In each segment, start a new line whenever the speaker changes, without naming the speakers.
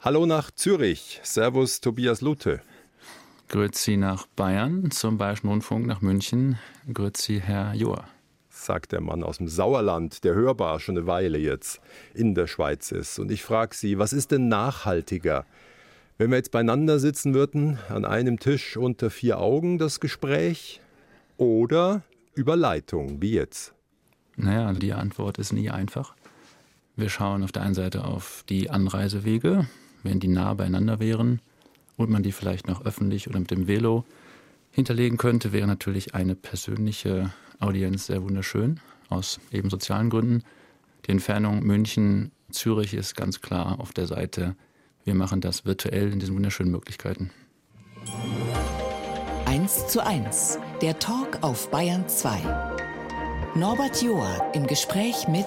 Hallo nach Zürich. Servus Tobias Lute.
Grüezi nach Bayern, zum Bayerischen Rundfunk nach München. Grüezi Herr Joa.
Sagt der Mann aus dem Sauerland, der hörbar schon eine Weile jetzt in der Schweiz ist. Und ich frage Sie, was ist denn nachhaltiger? Wenn wir jetzt beieinander sitzen würden, an einem Tisch unter vier Augen das Gespräch oder über Leitung, wie jetzt?
Naja, die Antwort ist nie einfach. Wir schauen auf der einen Seite auf die Anreisewege, wenn die nah beieinander wären und man die vielleicht noch öffentlich oder mit dem Velo hinterlegen könnte, wäre natürlich eine persönliche Audienz sehr wunderschön, aus eben sozialen Gründen. Die Entfernung München-Zürich ist ganz klar auf der Seite. Wir machen das virtuell in diesen wunderschönen Möglichkeiten.
1 zu 1, der Talk auf Bayern 2. Norbert Joa im Gespräch mit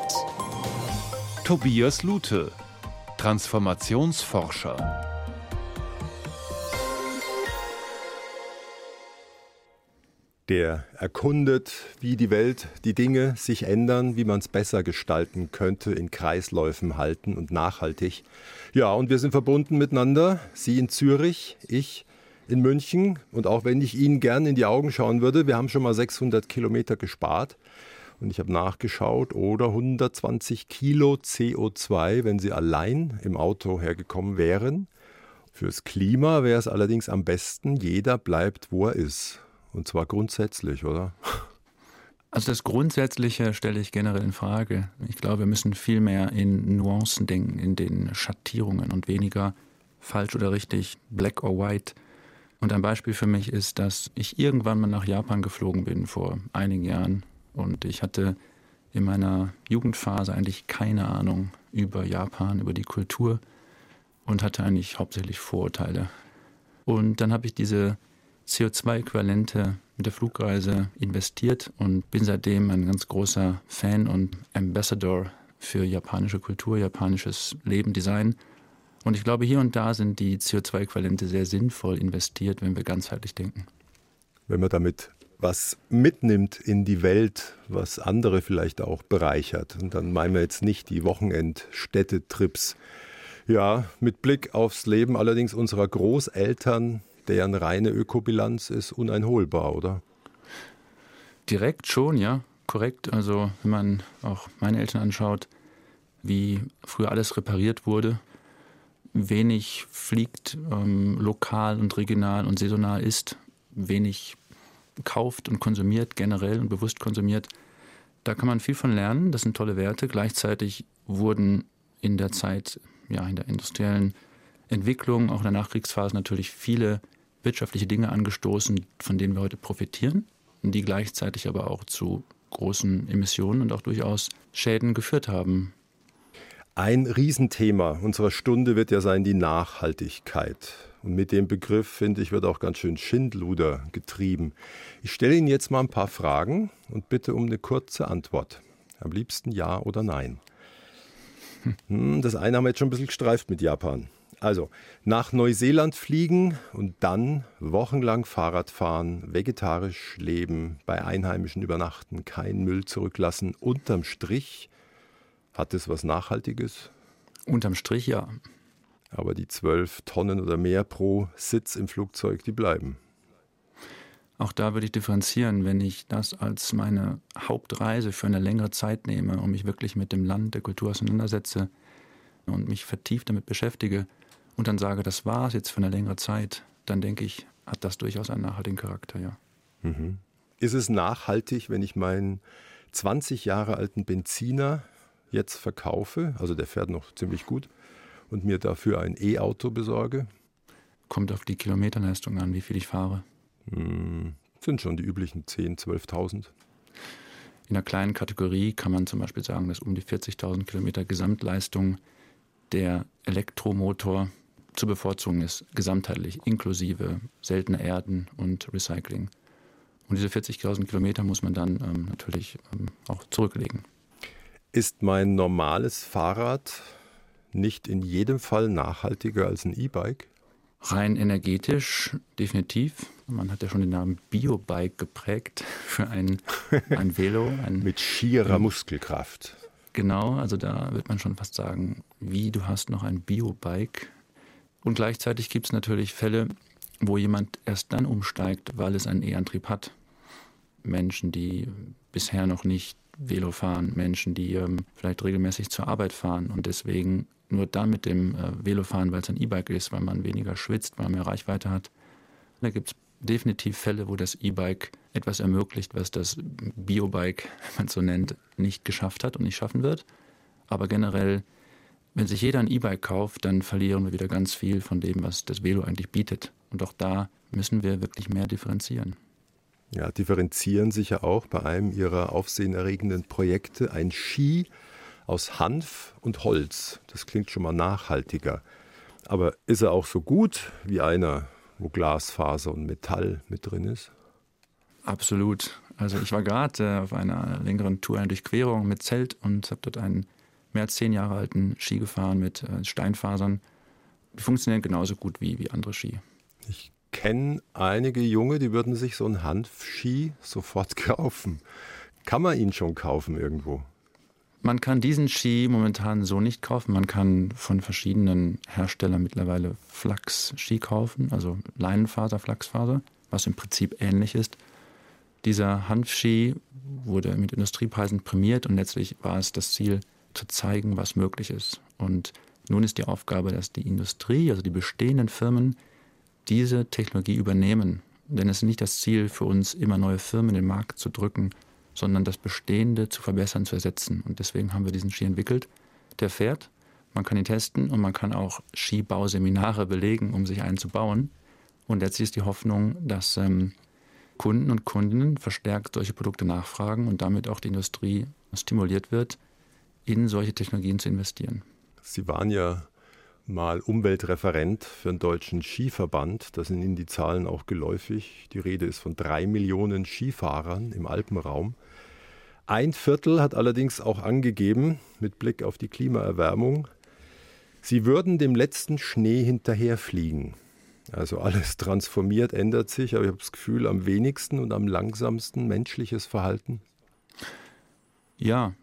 Tobias Lute, Transformationsforscher.
Der erkundet, wie die Welt, die Dinge sich ändern, wie man es besser gestalten könnte, in Kreisläufen halten und nachhaltig. Ja, und wir sind verbunden miteinander. Sie in Zürich, ich in München. Und auch wenn ich Ihnen gern in die Augen schauen würde, wir haben schon mal 600 Kilometer gespart. Und ich habe nachgeschaut, oder 120 Kilo CO2, wenn Sie allein im Auto hergekommen wären. Fürs Klima wäre es allerdings am besten, jeder bleibt, wo er ist. Und zwar grundsätzlich, oder?
Also das Grundsätzliche stelle ich generell in Frage. Ich glaube, wir müssen viel mehr in Nuancen denken, in den Schattierungen und weniger falsch oder richtig, black or white. Und ein Beispiel für mich ist, dass ich irgendwann mal nach Japan geflogen bin vor einigen Jahren und ich hatte in meiner Jugendphase eigentlich keine Ahnung über Japan, über die Kultur und hatte eigentlich hauptsächlich Vorurteile. Und dann habe ich diese CO2-Äquivalente mit der Flugreise investiert und bin seitdem ein ganz großer Fan und Ambassador für japanische Kultur, japanisches Leben, Design. Und ich glaube, hier und da sind die CO2-Äquivalente sehr sinnvoll investiert, wenn wir ganzheitlich denken.
Wenn man damit was mitnimmt in die Welt, was andere vielleicht auch bereichert. Und dann meinen wir jetzt nicht die Wochenendstädtetrips. Ja, mit Blick aufs Leben allerdings unserer Großeltern, deren reine Ökobilanz ist uneinholbar, oder?
Direkt schon, ja, korrekt. Also wenn man auch meine Eltern anschaut, wie früher alles repariert wurde, wenig fliegt, ähm, lokal und regional und saisonal ist, wenig kauft und konsumiert, generell und bewusst konsumiert. Da kann man viel von lernen, das sind tolle Werte. Gleichzeitig wurden in der Zeit, ja, in der industriellen Entwicklung, auch in der Nachkriegsphase natürlich viele wirtschaftliche Dinge angestoßen, von denen wir heute profitieren, die gleichzeitig aber auch zu großen Emissionen und auch durchaus Schäden geführt haben.
Ein Riesenthema unserer Stunde wird ja sein die Nachhaltigkeit. Und mit dem Begriff, finde ich, wird auch ganz schön Schindluder getrieben. Ich stelle Ihnen jetzt mal ein paar Fragen und bitte um eine kurze Antwort. Am liebsten ja oder nein. Hm, das eine haben wir jetzt schon ein bisschen gestreift mit Japan. Also, nach Neuseeland fliegen und dann wochenlang Fahrrad fahren, vegetarisch leben, bei Einheimischen übernachten, keinen Müll zurücklassen. Unterm Strich hat es was Nachhaltiges?
Unterm Strich ja.
Aber die zwölf Tonnen oder mehr pro Sitz im Flugzeug, die bleiben.
Auch da würde ich differenzieren, wenn ich das als meine Hauptreise für eine längere Zeit nehme und mich wirklich mit dem Land, der Kultur auseinandersetze und mich vertieft damit beschäftige und dann sage, das war es jetzt für eine längere Zeit, dann denke ich, hat das durchaus einen nachhaltigen Charakter, ja.
Mhm. Ist es nachhaltig, wenn ich meinen 20 Jahre alten Benziner jetzt verkaufe, also der fährt noch ziemlich gut, und mir dafür ein E-Auto besorge?
Kommt auf die Kilometerleistung an, wie viel ich fahre.
Hm, sind schon die üblichen 10.000, 12.000.
In einer kleinen Kategorie kann man zum Beispiel sagen, dass um die 40.000 Kilometer Gesamtleistung der Elektromotor zu bevorzugen ist, gesamtheitlich, inklusive seltene Erden und Recycling. Und diese 40.000 Kilometer muss man dann ähm, natürlich ähm, auch zurücklegen.
Ist mein normales Fahrrad nicht in jedem Fall nachhaltiger als ein E-Bike?
Rein energetisch definitiv. Man hat ja schon den Namen Biobike geprägt für ein, ein Velo. Ein,
Mit schierer ein, Muskelkraft.
Genau, also da wird man schon fast sagen, wie du hast noch ein Biobike. Und gleichzeitig gibt es natürlich Fälle, wo jemand erst dann umsteigt, weil es einen E-Antrieb hat. Menschen, die bisher noch nicht Velo fahren, Menschen, die ähm, vielleicht regelmäßig zur Arbeit fahren und deswegen nur dann mit dem äh, Velo fahren, weil es ein E-Bike ist, weil man weniger schwitzt, weil man mehr Reichweite hat. Da gibt es definitiv Fälle, wo das E-Bike etwas ermöglicht, was das Biobike, wenn man es so nennt, nicht geschafft hat und nicht schaffen wird. Aber generell, wenn sich jeder ein E-Bike kauft, dann verlieren wir wieder ganz viel von dem, was das Velo eigentlich bietet. Und auch da müssen wir wirklich mehr differenzieren.
Ja, differenzieren sich ja auch bei einem ihrer aufsehenerregenden Projekte ein Ski aus Hanf und Holz. Das klingt schon mal nachhaltiger. Aber ist er auch so gut wie einer, wo Glasfaser und Metall mit drin ist?
Absolut. Also ich war gerade äh, auf einer längeren Tour, eine Durchquerung mit Zelt und habe dort einen mehr als zehn Jahre alten Ski gefahren mit äh, Steinfasern. Die funktionieren genauso gut wie, wie andere Ski.
Ich kenne einige Junge, die würden sich so einen Hanfski sofort kaufen. Kann man ihn schon kaufen irgendwo?
Man kann diesen Ski momentan so nicht kaufen. Man kann von verschiedenen Herstellern mittlerweile Flachs-Ski kaufen, also Leinenfaser, Flachsfaser, was im Prinzip ähnlich ist. Dieser Hanfski wurde mit Industriepreisen prämiert und letztlich war es das Ziel, zu zeigen, was möglich ist. Und nun ist die Aufgabe, dass die Industrie, also die bestehenden Firmen, diese Technologie übernehmen. Denn es ist nicht das Ziel für uns, immer neue Firmen in den Markt zu drücken, sondern das Bestehende zu verbessern, zu ersetzen. Und deswegen haben wir diesen Ski entwickelt. Der fährt, man kann ihn testen und man kann auch Skibauseminare belegen, um sich einen zu bauen. Und letztlich ist die Hoffnung, dass ähm, Kunden und Kundinnen verstärkt solche Produkte nachfragen und damit auch die Industrie stimuliert wird, in solche Technologien zu investieren.
Sie waren ja mal Umweltreferent für den deutschen Skiverband. Da sind Ihnen die Zahlen auch geläufig. Die Rede ist von drei Millionen Skifahrern im Alpenraum. Ein Viertel hat allerdings auch angegeben, mit Blick auf die Klimaerwärmung, sie würden dem letzten Schnee hinterherfliegen. Also alles transformiert, ändert sich, aber ich habe das Gefühl, am wenigsten und am langsamsten menschliches Verhalten.
Ja,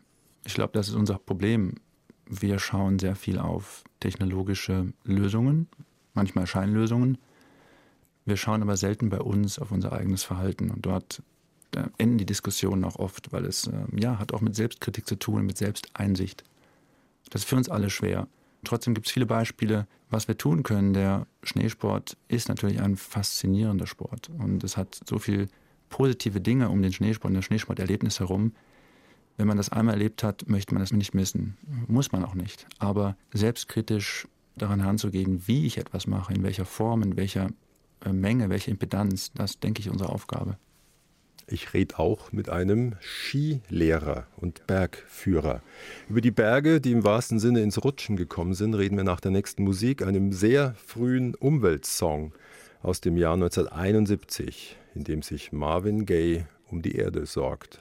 ich glaube, das ist unser Problem. Wir schauen sehr viel auf technologische Lösungen, manchmal Scheinlösungen. Wir schauen aber selten bei uns auf unser eigenes Verhalten. Und dort enden die Diskussionen auch oft, weil es ähm, ja, hat auch mit Selbstkritik zu tun, mit Selbsteinsicht. Das ist für uns alle schwer. Trotzdem gibt es viele Beispiele, was wir tun können. Der Schneesport ist natürlich ein faszinierender Sport und es hat so viele positive Dinge um den Schneesport und das Schneesporterlebnis herum, wenn man das einmal erlebt hat, möchte man das nicht missen. Muss man auch nicht. Aber selbstkritisch daran heranzugehen, wie ich etwas mache, in welcher Form, in welcher äh, Menge, welche Impedanz, das denke ich unsere Aufgabe.
Ich rede auch mit einem Skilehrer und Bergführer. Über die Berge, die im wahrsten Sinne ins Rutschen gekommen sind, reden wir nach der nächsten Musik, einem sehr frühen Umweltsong aus dem Jahr 1971, in dem sich Marvin Gaye um die Erde sorgt.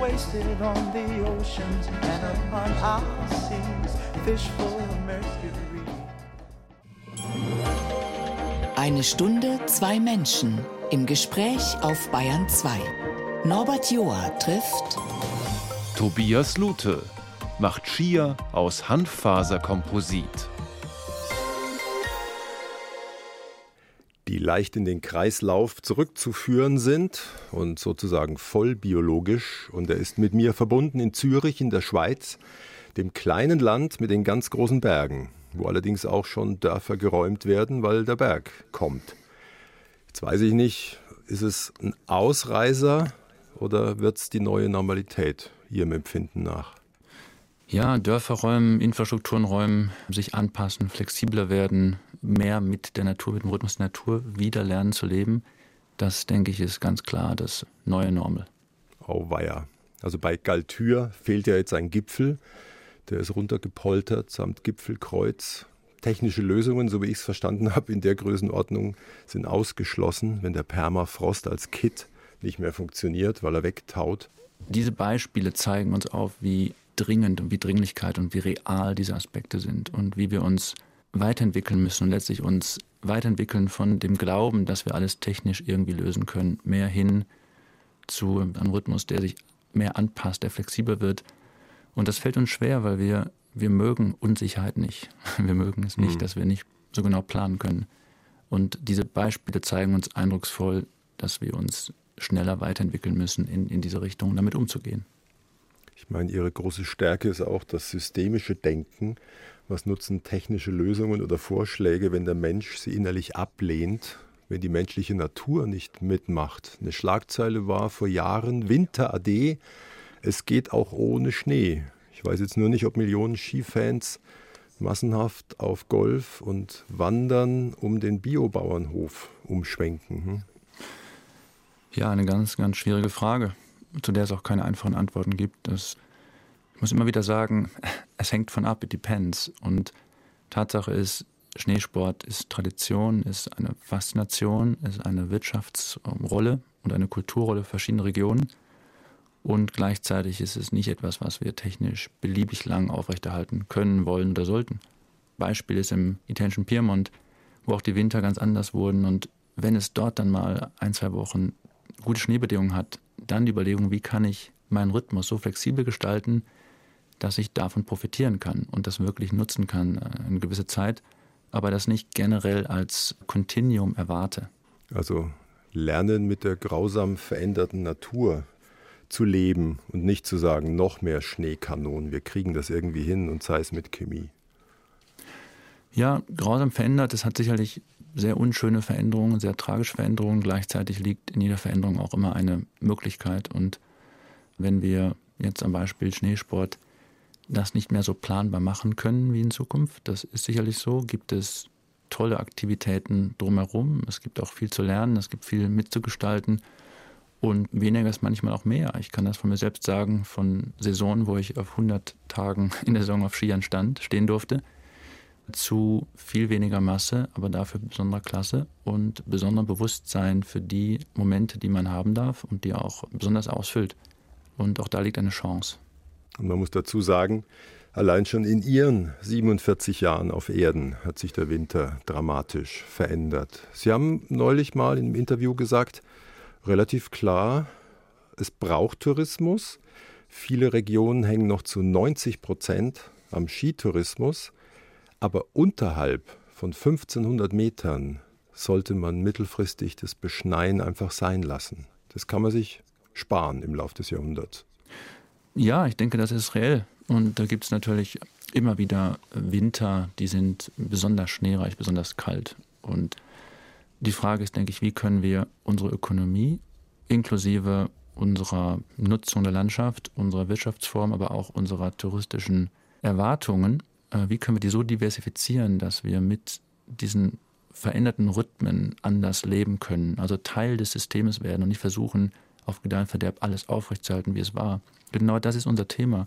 wasted on the oceans and upon our seas, fish full of mercury. Eine Stunde, zwei Menschen im Gespräch auf Bayern 2. Norbert Joa trifft
Tobias Lute, macht Skier aus Hanffaserkomposit.
die leicht in den Kreislauf zurückzuführen sind und sozusagen voll biologisch. Und er ist mit mir verbunden in Zürich in der Schweiz, dem kleinen Land mit den ganz großen Bergen, wo allerdings auch schon Dörfer geräumt werden, weil der Berg kommt. Jetzt weiß ich nicht, ist es ein Ausreißer oder wird es die neue Normalität Ihrem Empfinden nach?
Ja, Dörfer räumen, Infrastrukturen räumen, sich anpassen, flexibler werden, mehr mit der Natur, mit dem Rhythmus der Natur wieder lernen zu leben. Das, denke ich, ist ganz klar das neue Normal.
Auweia. Also bei Galtür fehlt ja jetzt ein Gipfel. Der ist runtergepoltert samt Gipfelkreuz. Technische Lösungen, so wie ich es verstanden habe, in der Größenordnung sind ausgeschlossen, wenn der Permafrost als Kit nicht mehr funktioniert, weil er wegtaut.
Diese Beispiele zeigen uns auf, wie dringend und wie Dringlichkeit und wie real diese Aspekte sind und wie wir uns weiterentwickeln müssen und letztlich uns weiterentwickeln von dem Glauben, dass wir alles technisch irgendwie lösen können, mehr hin zu einem Rhythmus, der sich mehr anpasst, der flexibler wird. Und das fällt uns schwer, weil wir, wir mögen Unsicherheit nicht. Wir mögen es nicht, mhm. dass wir nicht so genau planen können. Und diese Beispiele zeigen uns eindrucksvoll, dass wir uns schneller weiterentwickeln müssen in, in diese Richtung, damit umzugehen.
Ich meine, Ihre große Stärke ist auch das systemische Denken. Was nutzen technische Lösungen oder Vorschläge, wenn der Mensch sie innerlich ablehnt, wenn die menschliche Natur nicht mitmacht? Eine Schlagzeile war vor Jahren Winter AD, es geht auch ohne Schnee. Ich weiß jetzt nur nicht, ob Millionen Skifans massenhaft auf Golf und Wandern um den Biobauernhof umschwenken. Hm?
Ja, eine ganz, ganz schwierige Frage, zu der es auch keine einfachen Antworten gibt. Das, ich muss immer wieder sagen, es hängt von ab, it depends. Und Tatsache ist, Schneesport ist Tradition, ist eine Faszination, ist eine Wirtschaftsrolle und eine Kulturrolle verschiedener Regionen. Und gleichzeitig ist es nicht etwas, was wir technisch beliebig lang aufrechterhalten können, wollen oder sollten. Beispiel ist im italienischen Piemont, wo auch die Winter ganz anders wurden. Und wenn es dort dann mal ein, zwei Wochen gute Schneebedingungen hat, dann die Überlegung, wie kann ich meinen Rhythmus so flexibel gestalten, dass ich davon profitieren kann und das wirklich nutzen kann äh, eine gewisse Zeit, aber das nicht generell als Kontinuum erwarte.
Also lernen mit der grausam veränderten Natur zu leben und nicht zu sagen, noch mehr Schneekanonen, wir kriegen das irgendwie hin und sei es mit Chemie.
Ja, grausam verändert, das hat sicherlich sehr unschöne Veränderungen, sehr tragische Veränderungen. Gleichzeitig liegt in jeder Veränderung auch immer eine Möglichkeit. Und wenn wir jetzt am Beispiel Schneesport das nicht mehr so planbar machen können wie in Zukunft, das ist sicherlich so, gibt es tolle Aktivitäten drumherum. Es gibt auch viel zu lernen, es gibt viel mitzugestalten. Und weniger ist manchmal auch mehr. Ich kann das von mir selbst sagen, von Saisonen, wo ich auf 100 Tagen in der Saison auf Skiern stand, stehen durfte zu viel weniger Masse, aber dafür besonderer Klasse und besonderem Bewusstsein für die Momente, die man haben darf und die auch besonders ausfüllt. Und auch da liegt eine Chance.
Und man muss dazu sagen, allein schon in Ihren 47 Jahren auf Erden hat sich der Winter dramatisch verändert. Sie haben neulich mal im Interview gesagt, relativ klar, es braucht Tourismus. Viele Regionen hängen noch zu 90 Prozent am Skitourismus. Aber unterhalb von 1500 Metern sollte man mittelfristig das Beschneien einfach sein lassen. Das kann man sich sparen im Laufe des Jahrhunderts.
Ja, ich denke, das ist reell. Und da gibt es natürlich immer wieder Winter, die sind besonders schneereich, besonders kalt. Und die Frage ist, denke ich, wie können wir unsere Ökonomie inklusive unserer Nutzung der Landschaft, unserer Wirtschaftsform, aber auch unserer touristischen Erwartungen wie können wir die so diversifizieren, dass wir mit diesen veränderten Rhythmen anders leben können, also Teil des Systems werden und nicht versuchen, auf Gedeih und Verderb alles aufrechtzuerhalten, wie es war. Genau das ist unser Thema.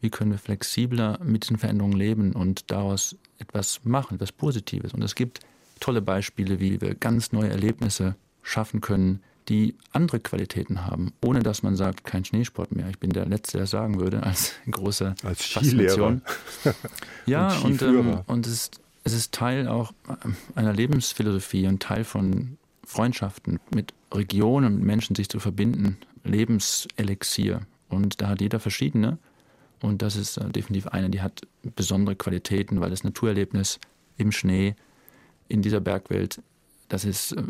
Wie können wir flexibler mit diesen Veränderungen leben und daraus etwas machen, etwas Positives? Und es gibt tolle Beispiele, wie wir ganz neue Erlebnisse schaffen können, die andere Qualitäten haben, ohne dass man sagt, kein Schneesport mehr. Ich bin der Letzte, der sagen würde, als große
als Faszination.
ja, und, ähm, und es, ist, es ist Teil auch einer Lebensphilosophie und Teil von Freundschaften mit Regionen, mit Menschen sich zu verbinden, Lebenselixier. Und da hat jeder verschiedene. Und das ist äh, definitiv eine, die hat besondere Qualitäten, weil das Naturerlebnis im Schnee, in dieser Bergwelt, das ist äh,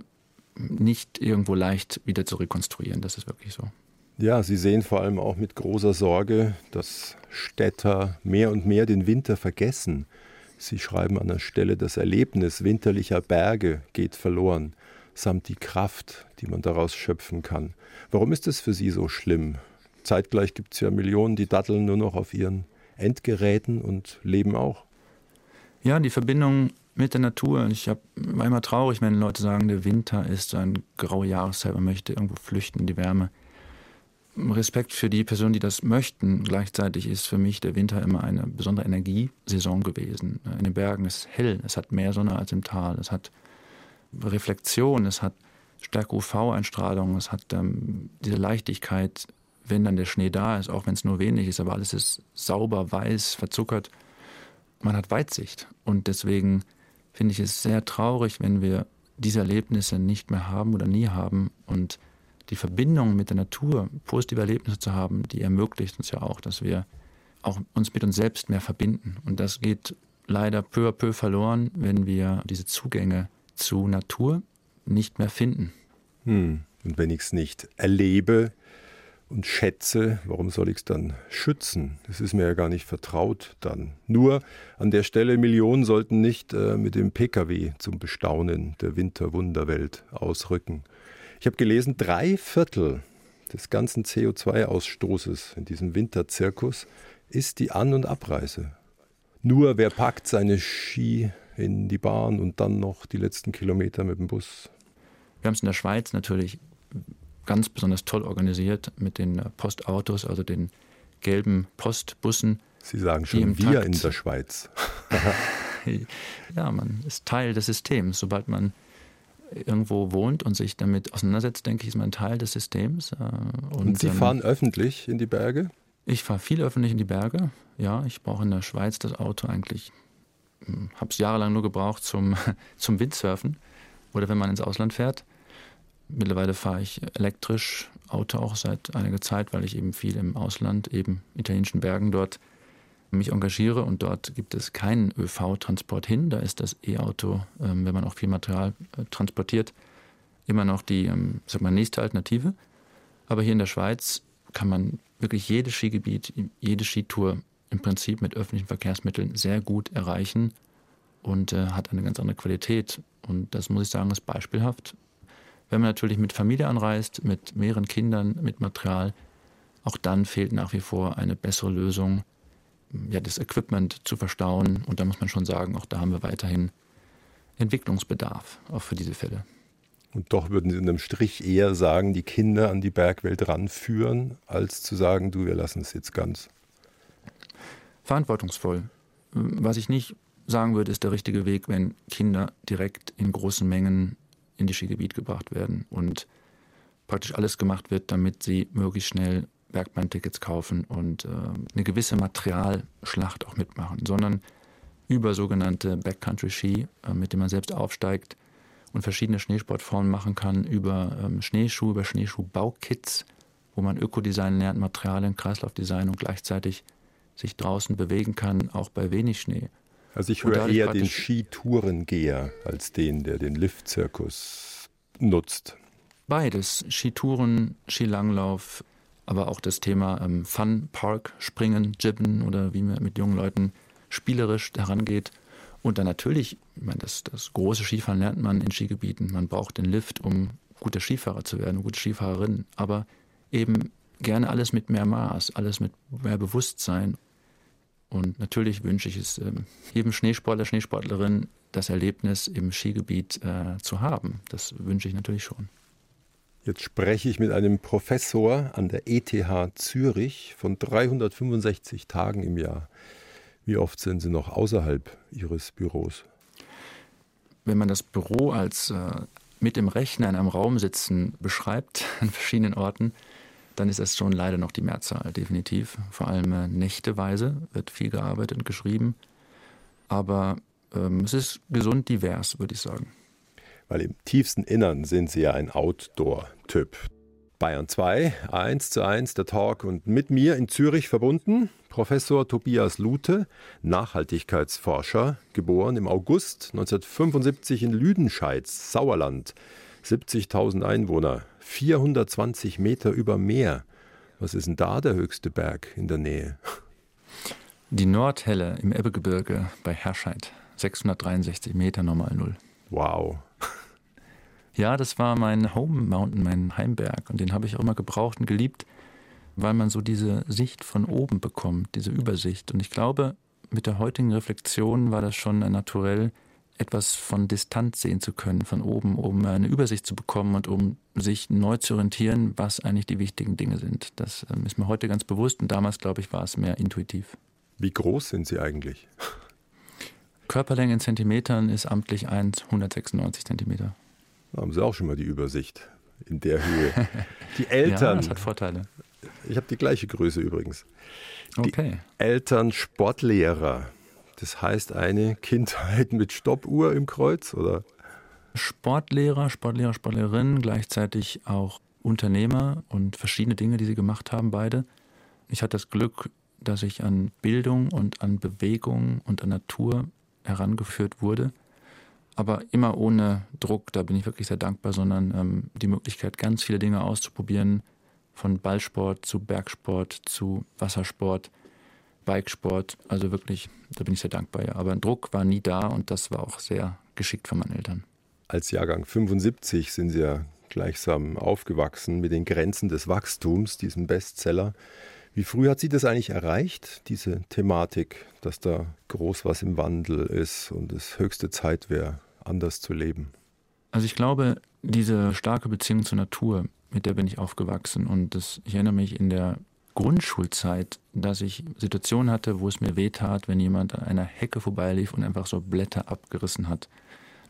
nicht irgendwo leicht wieder zu rekonstruieren. Das ist wirklich so.
Ja, Sie sehen vor allem auch mit großer Sorge, dass Städter mehr und mehr den Winter vergessen. Sie schreiben an der Stelle, das Erlebnis winterlicher Berge geht verloren, samt die Kraft, die man daraus schöpfen kann. Warum ist es für Sie so schlimm? Zeitgleich gibt es ja Millionen, die datteln nur noch auf ihren Endgeräten und leben auch.
Ja, die Verbindung mit der Natur. Ich hab, war immer traurig, wenn Leute sagen, der Winter ist so eine graue Jahreszeit, man möchte irgendwo flüchten die Wärme. Respekt für die Personen, die das möchten. Gleichzeitig ist für mich der Winter immer eine besondere Energiesaison gewesen. In den Bergen ist es hell, es hat mehr Sonne als im Tal, es hat Reflexion, es hat starke UV-Einstrahlung, es hat ähm, diese Leichtigkeit, wenn dann der Schnee da ist, auch wenn es nur wenig ist, aber alles ist sauber, weiß, verzuckert. Man hat Weitsicht und deswegen finde ich es sehr traurig, wenn wir diese Erlebnisse nicht mehr haben oder nie haben und die Verbindung mit der Natur, positive Erlebnisse zu haben, die ermöglicht uns ja auch, dass wir auch uns mit uns selbst mehr verbinden. Und das geht leider peu à peu verloren, wenn wir diese Zugänge zu Natur nicht mehr finden.
Hm. Und wenn ich es nicht erlebe und schätze, warum soll ich es dann schützen? Das ist mir ja gar nicht vertraut dann. Nur an der Stelle, Millionen sollten nicht äh, mit dem Pkw zum Bestaunen der Winterwunderwelt ausrücken. Ich habe gelesen, drei Viertel des ganzen CO2-Ausstoßes in diesem Winterzirkus ist die An- und Abreise. Nur wer packt seine Ski in die Bahn und dann noch die letzten Kilometer mit dem Bus?
Wir haben es in der Schweiz natürlich ganz besonders toll organisiert mit den äh, Postautos, also den gelben Postbussen.
Sie sagen schon wir Takt in der Schweiz.
ja, man ist Teil des Systems. Sobald man irgendwo wohnt und sich damit auseinandersetzt, denke ich, ist man Teil des Systems.
Äh, und, und Sie ähm, fahren öffentlich in die Berge?
Ich fahre viel öffentlich in die Berge. Ja, ich brauche in der Schweiz das Auto eigentlich, hm, habe es jahrelang nur gebraucht zum, zum Windsurfen oder wenn man ins Ausland fährt. Mittlerweile fahre ich elektrisch Auto auch seit einiger Zeit, weil ich eben viel im Ausland, eben italienischen Bergen dort mich engagiere und dort gibt es keinen ÖV-Transport hin. Da ist das E-Auto, ähm, wenn man auch viel Material äh, transportiert, immer noch die ähm, sag mal, nächste Alternative. Aber hier in der Schweiz kann man wirklich jedes Skigebiet, jede Skitour im Prinzip mit öffentlichen Verkehrsmitteln sehr gut erreichen und äh, hat eine ganz andere Qualität. Und das muss ich sagen, ist beispielhaft. Wenn man natürlich mit Familie anreist, mit mehreren Kindern, mit Material, auch dann fehlt nach wie vor eine bessere Lösung ja, das Equipment zu verstauen. Und da muss man schon sagen, auch da haben wir weiterhin Entwicklungsbedarf, auch für diese Fälle.
Und doch würden Sie unterm Strich eher sagen, die Kinder an die Bergwelt ranführen, als zu sagen, du, wir lassen es jetzt ganz.
Verantwortungsvoll. Was ich nicht sagen würde, ist der richtige Weg, wenn Kinder direkt in großen Mengen in die Skigebiet gebracht werden und praktisch alles gemacht wird, damit sie möglichst schnell Bergbahntickets kaufen und äh, eine gewisse Materialschlacht auch mitmachen, sondern über sogenannte Backcountry-Ski, äh, mit denen man selbst aufsteigt und verschiedene Schneesportformen machen kann, über ähm, Schneeschuh, über Schneeschuhbaukits, wo man Ökodesign lernt, Materialien, Kreislaufdesign und gleichzeitig sich draußen bewegen kann, auch bei wenig Schnee.
Also ich höre eher den Skitourengeher als den, der den Liftzirkus nutzt.
Beides. Skitouren, Skilanglauf, aber auch das Thema ähm, Fun, Park, Springen, Jibben oder wie man mit jungen Leuten spielerisch herangeht. Und dann natürlich, ich meine, das, das große Skifahren lernt man in Skigebieten. Man braucht den Lift, um guter Skifahrer zu werden, gute Skifahrerin. Aber eben gerne alles mit mehr Maß, alles mit mehr Bewusstsein. Und natürlich wünsche ich es ähm, jedem Schneesportler, Schneesportlerin, das Erlebnis im Skigebiet äh, zu haben. Das wünsche ich natürlich schon.
Jetzt spreche ich mit einem Professor an der ETH Zürich von 365 Tagen im Jahr. Wie oft sind Sie noch außerhalb Ihres Büros?
Wenn man das Büro als äh, mit dem Rechner in einem Raum sitzen beschreibt, an verschiedenen Orten, dann ist das schon leider noch die Mehrzahl, definitiv. Vor allem äh, nächteweise wird viel gearbeitet und geschrieben. Aber ähm, es ist gesund divers, würde ich sagen
weil im tiefsten Innern sind Sie ja ein Outdoor-Typ. Bayern 2, 1 zu 1 der Talk und mit mir in Zürich verbunden Professor Tobias Lute, Nachhaltigkeitsforscher, geboren im August 1975 in Lüdenscheid, Sauerland. 70.000 Einwohner, 420 Meter über Meer. Was ist denn da der höchste Berg in der Nähe?
Die Nordhelle im Ebbegebirge bei Herscheid, 663 Meter normal Null.
Wow.
Ja, das war mein Home Mountain, mein Heimberg. Und den habe ich auch immer gebraucht und geliebt, weil man so diese Sicht von oben bekommt, diese Übersicht. Und ich glaube, mit der heutigen Reflexion war das schon naturell etwas von Distanz sehen zu können, von oben, um eine Übersicht zu bekommen und um sich neu zu orientieren, was eigentlich die wichtigen Dinge sind. Das ähm, ist mir heute ganz bewusst und damals, glaube ich, war es mehr intuitiv.
Wie groß sind Sie eigentlich?
Körperlänge in Zentimetern ist amtlich 196 Zentimeter.
Da haben Sie auch schon mal die Übersicht in der Höhe. Die Eltern.
ja, das hat Vorteile.
Ich habe die gleiche Größe übrigens. Die
Okay.
Eltern Sportlehrer. Das heißt eine Kindheit mit Stoppuhr im Kreuz, oder?
Sportlehrer, Sportlehrer, Sportlerin, gleichzeitig auch Unternehmer und verschiedene Dinge, die sie gemacht haben, beide. Ich hatte das Glück, dass ich an Bildung und an Bewegung und an Natur herangeführt wurde, aber immer ohne Druck, da bin ich wirklich sehr dankbar, sondern ähm, die Möglichkeit, ganz viele Dinge auszuprobieren, von Ballsport zu Bergsport zu Wassersport, Bikesport, also wirklich, da bin ich sehr dankbar, ja. Aber ein Druck war nie da und das war auch sehr geschickt von meinen Eltern.
Als Jahrgang 75 sind Sie ja gleichsam aufgewachsen mit den Grenzen des Wachstums, diesem Bestseller. Wie früh hat Sie das eigentlich erreicht, diese Thematik, dass da groß was im Wandel ist und es höchste Zeit wäre, anders zu leben?
Also ich glaube, diese starke Beziehung zur Natur, mit der bin ich aufgewachsen. Und das, ich erinnere mich in der Grundschulzeit, dass ich Situationen hatte, wo es mir wehtat, wenn jemand an einer Hecke vorbeilief und einfach so Blätter abgerissen hat.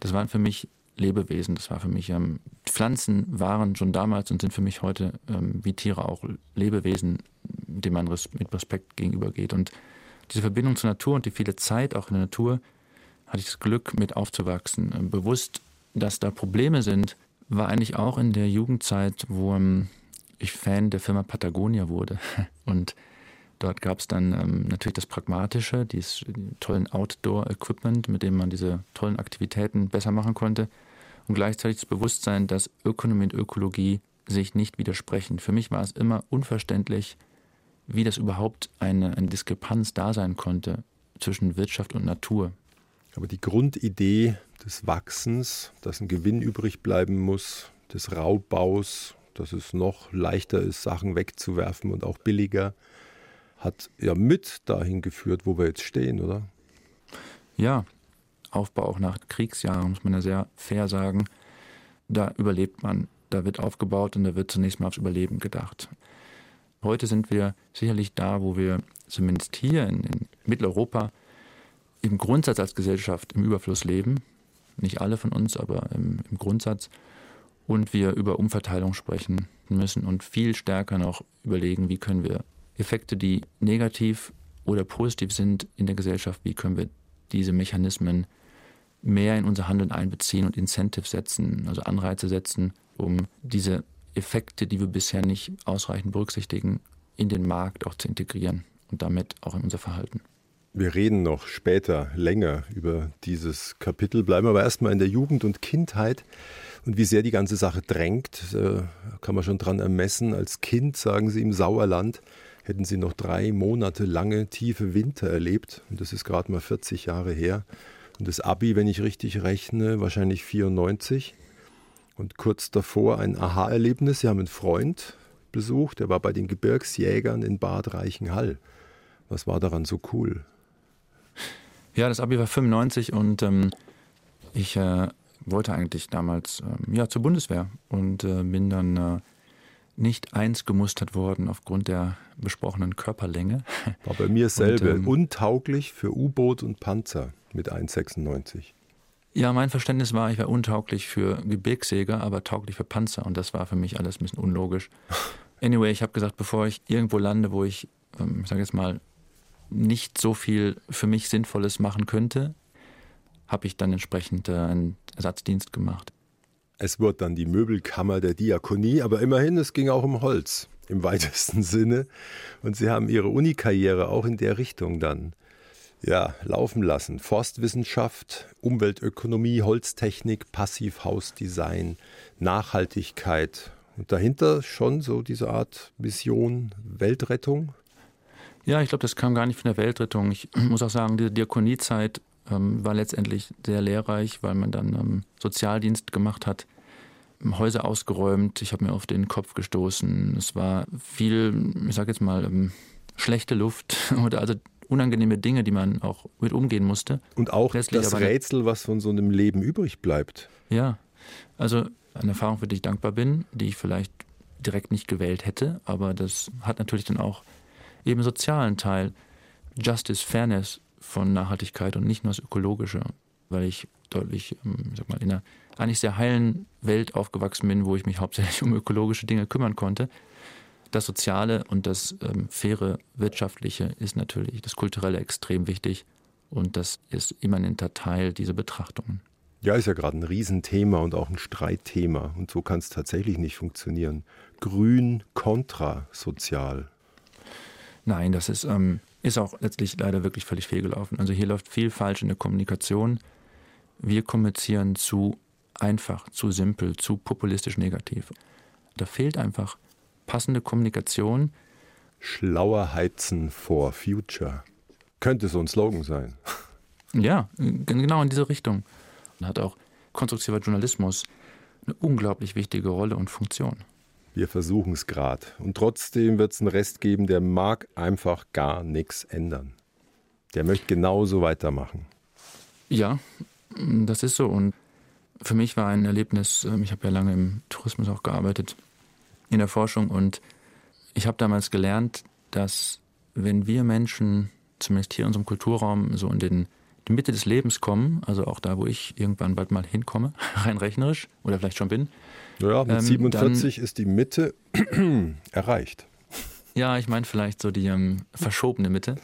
Das waren für mich Lebewesen, das war für mich, ähm, Pflanzen waren schon damals und sind für mich heute ähm, wie Tiere auch Lebewesen, denen man res mit Respekt gegenübergeht. Und diese Verbindung zur Natur und die viele Zeit auch in der Natur, hatte ich das Glück, mit aufzuwachsen. Ähm, bewusst, dass da Probleme sind, war eigentlich auch in der Jugendzeit, wo ähm, ich Fan der Firma Patagonia wurde. Und dort gab es dann ähm, natürlich das Pragmatische, dieses tollen Outdoor-Equipment, mit dem man diese tollen Aktivitäten besser machen konnte. Und gleichzeitig das Bewusstsein, dass Ökonomie und Ökologie sich nicht widersprechen. Für mich war es immer unverständlich, wie das überhaupt eine, eine Diskrepanz da sein konnte zwischen Wirtschaft und Natur.
Aber die Grundidee des Wachsens, dass ein Gewinn übrig bleiben muss, des Raubbaus, dass es noch leichter ist, Sachen wegzuwerfen und auch billiger, hat ja mit dahin geführt, wo wir jetzt stehen, oder?
Ja, Aufbau auch nach Kriegsjahren, muss man ja sehr fair sagen. Da überlebt man, da wird aufgebaut und da wird zunächst mal aufs Überleben gedacht. Heute sind wir sicherlich da, wo wir zumindest hier in, in Mitteleuropa im Grundsatz als Gesellschaft im Überfluss leben. Nicht alle von uns, aber im, im Grundsatz. Und wir über Umverteilung sprechen müssen und viel stärker noch überlegen, wie können wir Effekte, die negativ oder positiv sind in der Gesellschaft, wie können wir diese Mechanismen mehr in unser Handeln einbeziehen und Incentives setzen, also Anreize setzen, um diese Effekte, die wir bisher nicht ausreichend berücksichtigen, in den Markt auch zu integrieren und damit auch in unser Verhalten.
Wir reden noch später länger über dieses Kapitel, bleiben aber erstmal in der Jugend und Kindheit und wie sehr die ganze Sache drängt, äh, kann man schon dran ermessen. Als Kind, sagen Sie, im Sauerland hätten Sie noch drei Monate lange tiefe Winter erlebt und das ist gerade mal 40 Jahre her. Und das Abi, wenn ich richtig rechne, wahrscheinlich 94. Und kurz davor ein Aha-Erlebnis. Sie haben einen Freund besucht, der war bei den Gebirgsjägern in Bad Reichenhall. Was war daran so cool?
Ja, das Abi war 95 und ähm, ich äh, wollte eigentlich damals ähm, ja, zur Bundeswehr und äh, bin dann äh, nicht eins gemustert worden aufgrund der besprochenen Körperlänge.
War bei mir selbe.
Und, ähm,
Untauglich für U-Boot und Panzer mit 1,96.
Ja, mein Verständnis war, ich wäre untauglich für Gebirgsjäger, aber tauglich für Panzer und das war für mich alles ein bisschen unlogisch. Anyway, ich habe gesagt, bevor ich irgendwo lande, wo ich, ähm, ich sage jetzt mal, nicht so viel für mich Sinnvolles machen könnte, habe ich dann entsprechend äh, einen Ersatzdienst gemacht.
Es wurde dann die Möbelkammer der Diakonie, aber immerhin, es ging auch um Holz im weitesten Sinne. Und Sie haben Ihre Unikarriere auch in der Richtung dann ja, laufen lassen. Forstwissenschaft, Umweltökonomie, Holztechnik, Passivhausdesign, Nachhaltigkeit. Und dahinter schon so diese Art Mission Weltrettung.
Ja, ich glaube, das kam gar nicht von der Weltrettung. Ich muss auch sagen, diese Diakoniezeit ähm, war letztendlich sehr lehrreich, weil man dann ähm, Sozialdienst gemacht hat, Häuser ausgeräumt. Ich habe mir auf den Kopf gestoßen. Es war viel, ich sage jetzt mal, ähm, schlechte Luft oder also unangenehme Dinge, die man auch mit umgehen musste.
Und auch
Letztlich
das Rätsel, was von so einem Leben übrig bleibt.
Ja, also eine Erfahrung, für die ich dankbar bin, die ich vielleicht direkt nicht gewählt hätte, aber das hat natürlich dann auch eben sozialen Teil, Justice, Fairness von Nachhaltigkeit und nicht nur das Ökologische, weil ich deutlich, ähm, ich sag mal, in einer eigentlich sehr heilen Welt aufgewachsen bin, wo ich mich hauptsächlich um ökologische Dinge kümmern konnte. Das Soziale und das ähm, faire Wirtschaftliche ist natürlich, das Kulturelle extrem wichtig und das ist immanenter Teil dieser Betrachtungen.
Ja, ist ja gerade ein Riesenthema und auch ein Streitthema. Und so kann es tatsächlich nicht funktionieren. Grün kontra sozial.
Nein, das ist, ähm, ist auch letztlich leider wirklich völlig fehlgelaufen. Also hier läuft viel falsch in der Kommunikation. Wir kommunizieren zu einfach, zu simpel, zu populistisch negativ. Da fehlt einfach passende Kommunikation.
Schlauer heizen for future. Könnte so ein Slogan sein.
Ja, genau in diese Richtung. Und hat auch konstruktiver Journalismus eine unglaublich wichtige Rolle und Funktion.
Wir versuchen es gerade. Und trotzdem wird es einen Rest geben, der mag einfach gar nichts ändern. Der möchte genauso weitermachen.
Ja, das ist so. Und für mich war ein Erlebnis, ähm, ich habe ja lange im Tourismus auch gearbeitet, in der Forschung. Und ich habe damals gelernt, dass wenn wir Menschen, zumindest hier in unserem Kulturraum, so in den, die Mitte des Lebens kommen, also auch da, wo ich irgendwann bald mal hinkomme, rein rechnerisch oder vielleicht schon bin.
Ja, mit
Ähm,
47 ist die Mitte erreicht.
Ja, ich meine vielleicht so die ähm, verschobene Mitte,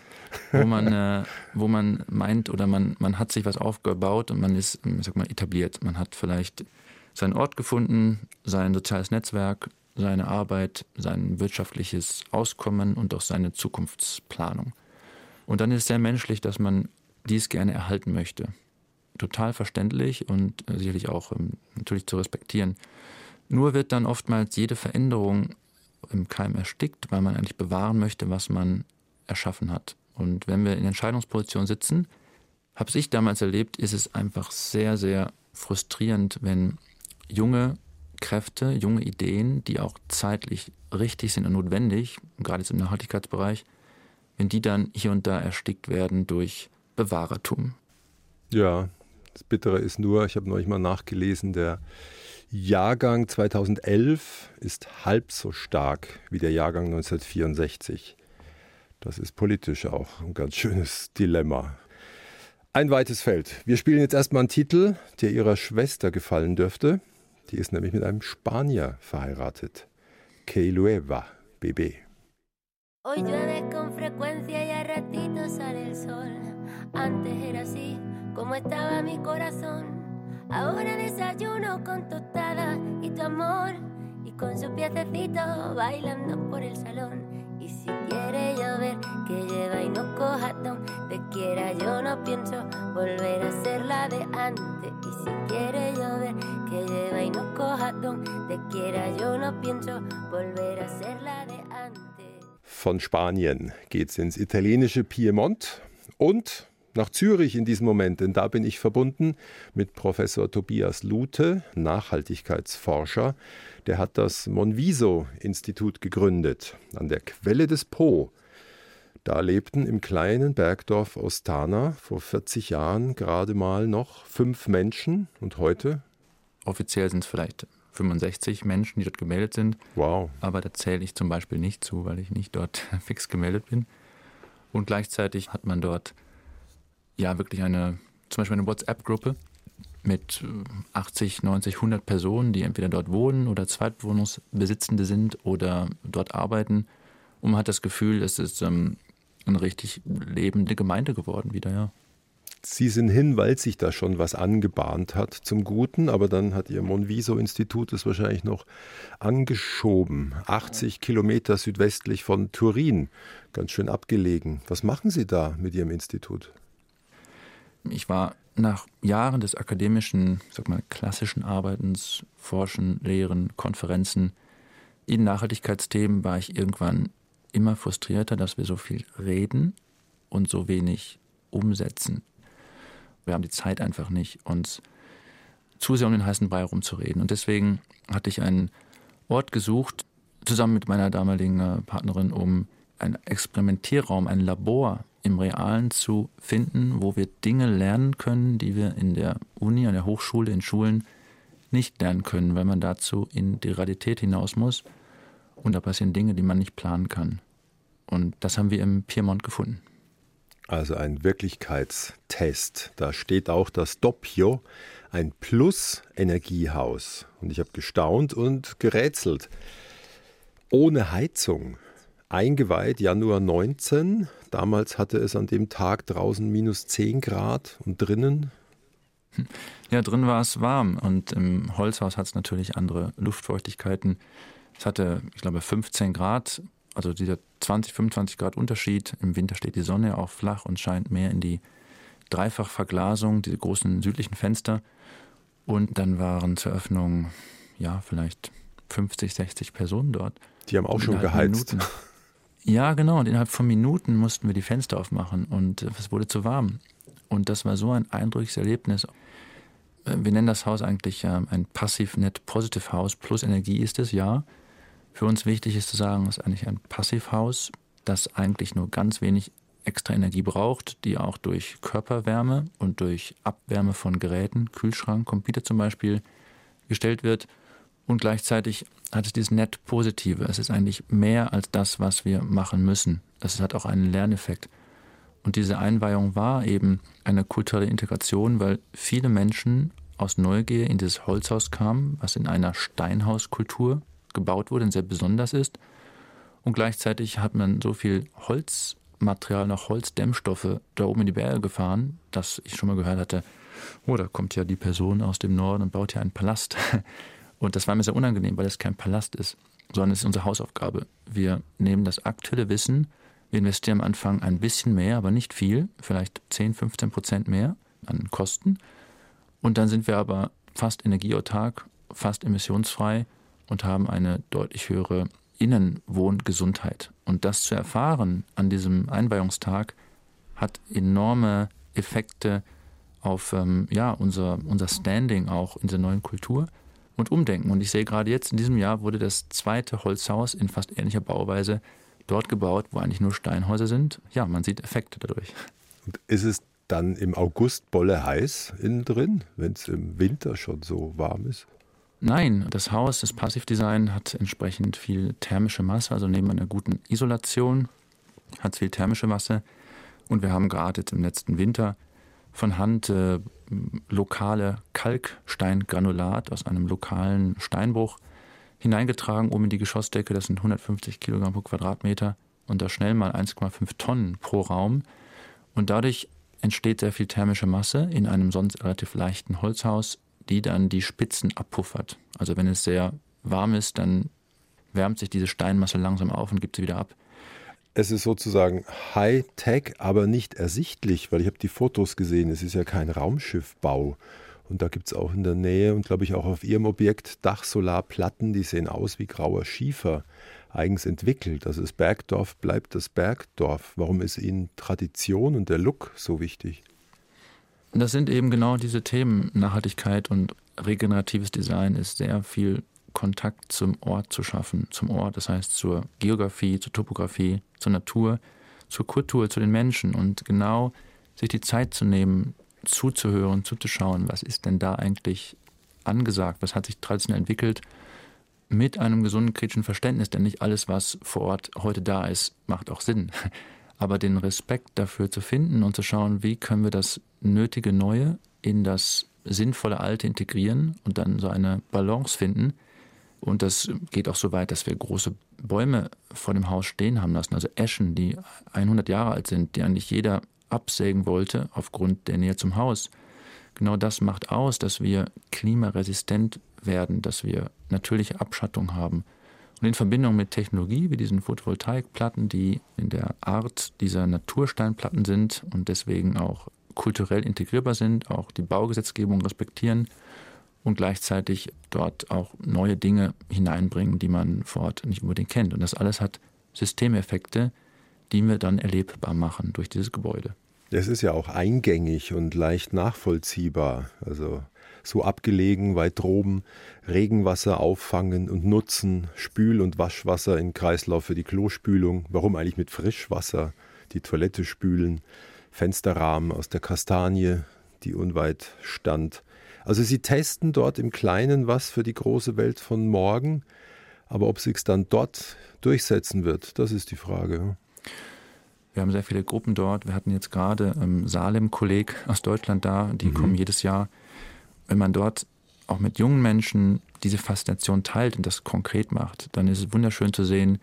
wo man, äh, wo man meint oder man, man hat sich was aufgebaut und man ist, ähm, sag mal, etabliert. Man hat vielleicht seinen Ort gefunden, sein soziales Netzwerk, seine Arbeit, sein wirtschaftliches Auskommen und auch seine Zukunftsplanung. Und dann ist es sehr menschlich, dass man dies gerne erhalten möchte. Total verständlich und äh, sicherlich auch ähm, natürlich zu respektieren. Nur wird dann oftmals jede Veränderung im Keim erstickt, weil man eigentlich bewahren möchte, was man erschaffen hat. Und wenn wir in Entscheidungsposition sitzen, habe ich damals erlebt, ist es einfach sehr, sehr frustrierend, wenn junge Kräfte, junge Ideen, die auch zeitlich richtig sind und notwendig, gerade jetzt im Nachhaltigkeitsbereich, wenn die dann hier und da erstickt werden durch Bewahrertum.
Ja, das Bittere ist nur, ich habe neulich mal nachgelesen, der Jahrgang 2011 ist halb so stark wie der Jahrgang 1964. Das ist politisch auch ein ganz schönes Dilemma. Ein weites Feld. Wir spielen jetzt erstmal einen Titel, der ihrer Schwester gefallen dürfte. Die ist nämlich mit einem Spanier verheiratet. Que lueva, Bebé.
Hoy llueve con frecuencia y a ratitos sale el sol. Antes era así como estaba mi corazón. Ahora desayuno con tostada y tu amor. Y con su piececito bailando por el salón. Y si quiere llover, que lleva y no coja donde quiera. Yo no pienso volver a ser la de antes. Y si quiere llover, que lleva y no coja donde quiera. Yo no pienso volver a ser la de antes.
Von Spanien geht's ins italienische Piemont und nach Zürich in diesem Moment, denn da bin ich verbunden mit Professor Tobias Lute, Nachhaltigkeitsforscher. Der hat das Monviso-Institut gegründet an der Quelle des Po. Da lebten im kleinen Bergdorf Ostana vor 40 Jahren gerade mal noch fünf Menschen und heute,
Offiziell sind es vielleicht 65 Menschen, die dort gemeldet sind.
wow,
aber da zähle ich zum Beispiel nicht zu, weil ich nicht dort fix gemeldet bin. Und gleichzeitig hat man dort ja wirklich eine, zum Beispiel eine WhatsApp-Gruppe mit äh, 80, 90, 100 Personen, die entweder dort wohnen oder Zweitwohnungsbesitzende sind oder dort arbeiten. Und man hat das Gefühl, es ist ähm, eine richtig lebende Gemeinde geworden wieder, ja.
Sie sind hin, weil sich da schon was angebahnt hat zum Guten, aber dann hat Ihr Monviso-Institut es wahrscheinlich noch angeschoben. 80 Kilometer südwestlich von Turin, ganz schön abgelegen. Was machen Sie da mit Ihrem Institut?
Ich war nach Jahren des akademischen, sag mal, klassischen Arbeitens, Forschen, Lehren, Konferenzen in Nachhaltigkeitsthemen war ich irgendwann immer frustrierter, dass wir so viel reden und so wenig umsetzen. Wir haben die Zeit einfach nicht, uns zu sehr um den heißen Brei rumzureden. Und deswegen hatte ich einen Ort gesucht, zusammen mit meiner damaligen äh, Partnerin, um einen Experimentierraum, ein Labor im Realen zu finden, wo wir Dinge lernen können, die wir in der Uni, an der Hochschule, in Schulen nicht lernen können, weil man dazu in die Realität hinaus muss. Und da passieren Dinge, die man nicht planen kann. Und das haben wir im Piemont gefunden.
Also ein Wirklichkeitstest. Da steht auch das Doppio, ein Plus-Energiehaus. Und ich habe gestaunt und gerätselt. Ohne Heizung. Eingeweiht Januar 19. Damals hatte es an dem Tag draußen minus 10 Grad und drinnen.
Ja, drin war es warm und im Holzhaus hat es natürlich andere Luftfeuchtigkeiten. Es hatte, ich glaube, 15 Grad also dieser 20, 25 Grad Unterschied. Im Winter steht die Sonne auch flach und scheint mehr in die Dreifachverglasung, diese großen südlichen Fenster. Und dann waren zur Öffnung, ja, vielleicht 50, 60 Personen dort.
Die haben auch schon geheizt.
Minuten, ja, genau. Und innerhalb von Minuten mussten wir die Fenster aufmachen und äh, es wurde zu warm. Und das war so ein eindrückliches Erlebnis. Äh, wir nennen das Haus eigentlich ähm, ein Passiv-Net-Positive-Haus. Plus Energie ist es, ja. Für uns wichtig ist zu sagen, es ist eigentlich ein Passivhaus, das eigentlich nur ganz wenig extra Energie braucht, die auch durch Körperwärme und durch Abwärme von Geräten, Kühlschrank, Computer zum Beispiel, gestellt wird. Und gleichzeitig hat es dieses Net Positive. Es ist eigentlich mehr als das, was wir machen müssen. Das hat auch einen Lerneffekt. Und diese Einweihung war eben eine kulturelle Integration, weil viele Menschen aus Neugier in dieses Holzhaus kamen, was in einer Steinhauskultur gebaut wurde und sehr besonders ist. Und gleichzeitig hat man so viel Holzmaterial, noch Holzdämmstoffe da oben in die Berge gefahren, dass ich schon mal gehört hatte, oh, da kommt ja die Person aus dem Norden und baut ja einen Palast. Und das war mir sehr unangenehm, weil es kein Palast ist, sondern es ist unsere Hausaufgabe. Wir nehmen das aktuelle Wissen, wir investieren am Anfang ein bisschen mehr, aber nicht viel, vielleicht 10, 15 Prozent mehr an Kosten. Und dann sind wir aber fast energieautark, fast emissionsfrei und haben eine deutlich höhere Innenwohngesundheit. Und das zu erfahren an diesem Einweihungstag hat enorme Effekte auf ähm, ja, unser, unser Standing auch in der neuen Kultur und Umdenken. Und ich sehe gerade jetzt, in diesem Jahr wurde das zweite Holzhaus in fast ähnlicher Bauweise dort gebaut, wo eigentlich nur Steinhäuser sind. Ja, man sieht Effekte dadurch.
Und ist es dann im August bolle heiß innen drin, wenn es im Winter schon so warm ist?
Nein, das Haus, das Passivdesign hat entsprechend viel thermische Masse, also neben einer guten Isolation hat es viel thermische Masse. Und wir haben gerade jetzt im letzten Winter von Hand äh, lokale Kalksteingranulat aus einem lokalen Steinbruch hineingetragen, oben in die Geschossdecke. Das sind 150 Kilogramm pro Quadratmeter und da schnell mal 1,5 Tonnen pro Raum. Und dadurch entsteht sehr viel thermische Masse in einem sonst relativ leichten Holzhaus die dann die Spitzen abpuffert. Also wenn es sehr warm ist, dann wärmt sich diese Steinmasse langsam auf und gibt sie wieder ab.
Es ist sozusagen High-Tech, aber nicht ersichtlich, weil ich habe die Fotos gesehen. Es ist ja kein Raumschiffbau. Und da gibt es auch in der Nähe und glaube ich auch auf Ihrem Objekt Dachsolarplatten, die sehen aus wie grauer Schiefer, eigens entwickelt. Also das Bergdorf bleibt das Bergdorf. Warum ist Ihnen Tradition und der Look so wichtig?
Das sind eben genau diese Themen. Nachhaltigkeit und regeneratives Design ist sehr viel Kontakt zum Ort zu schaffen, zum Ort, das heißt zur Geografie, zur Topografie, zur Natur, zur Kultur, zu den Menschen und genau sich die Zeit zu nehmen, zuzuhören, zuzuschauen, was ist denn da eigentlich angesagt, was hat sich traditionell entwickelt, mit einem gesunden kritischen Verständnis, denn nicht alles, was vor Ort heute da ist, macht auch Sinn aber den Respekt dafür zu finden und zu schauen, wie können wir das nötige Neue in das sinnvolle Alte integrieren und dann so eine Balance finden. Und das geht auch so weit, dass wir große Bäume vor dem Haus stehen haben lassen, also Eschen, die 100 Jahre alt sind, die eigentlich jeder absägen wollte aufgrund der Nähe zum Haus. Genau das macht aus, dass wir klimaresistent werden, dass wir natürliche Abschattung haben und in Verbindung mit Technologie wie diesen Photovoltaikplatten, die in der Art dieser Natursteinplatten sind und deswegen auch kulturell integrierbar sind, auch die Baugesetzgebung respektieren und gleichzeitig dort auch neue Dinge hineinbringen, die man vor Ort nicht unbedingt kennt. Und das alles hat Systemeffekte, die wir dann erlebbar machen durch dieses Gebäude.
Es ist ja auch eingängig und leicht nachvollziehbar. Also so abgelegen, weit droben, Regenwasser auffangen und nutzen, Spül- und Waschwasser in Kreislauf für die Klospülung. Warum eigentlich mit Frischwasser? die Toilette spülen, Fensterrahmen aus der Kastanie, die unweit stand. Also sie testen dort im Kleinen was für die große Welt von morgen, aber ob sich's dann dort durchsetzen wird, das ist die Frage.
Wir haben sehr viele Gruppen dort. Wir hatten jetzt gerade ähm, Salem-Kolleg aus Deutschland da, die mhm. kommen jedes Jahr. Wenn man dort auch mit jungen Menschen diese Faszination teilt und das konkret macht, dann ist es wunderschön zu sehen,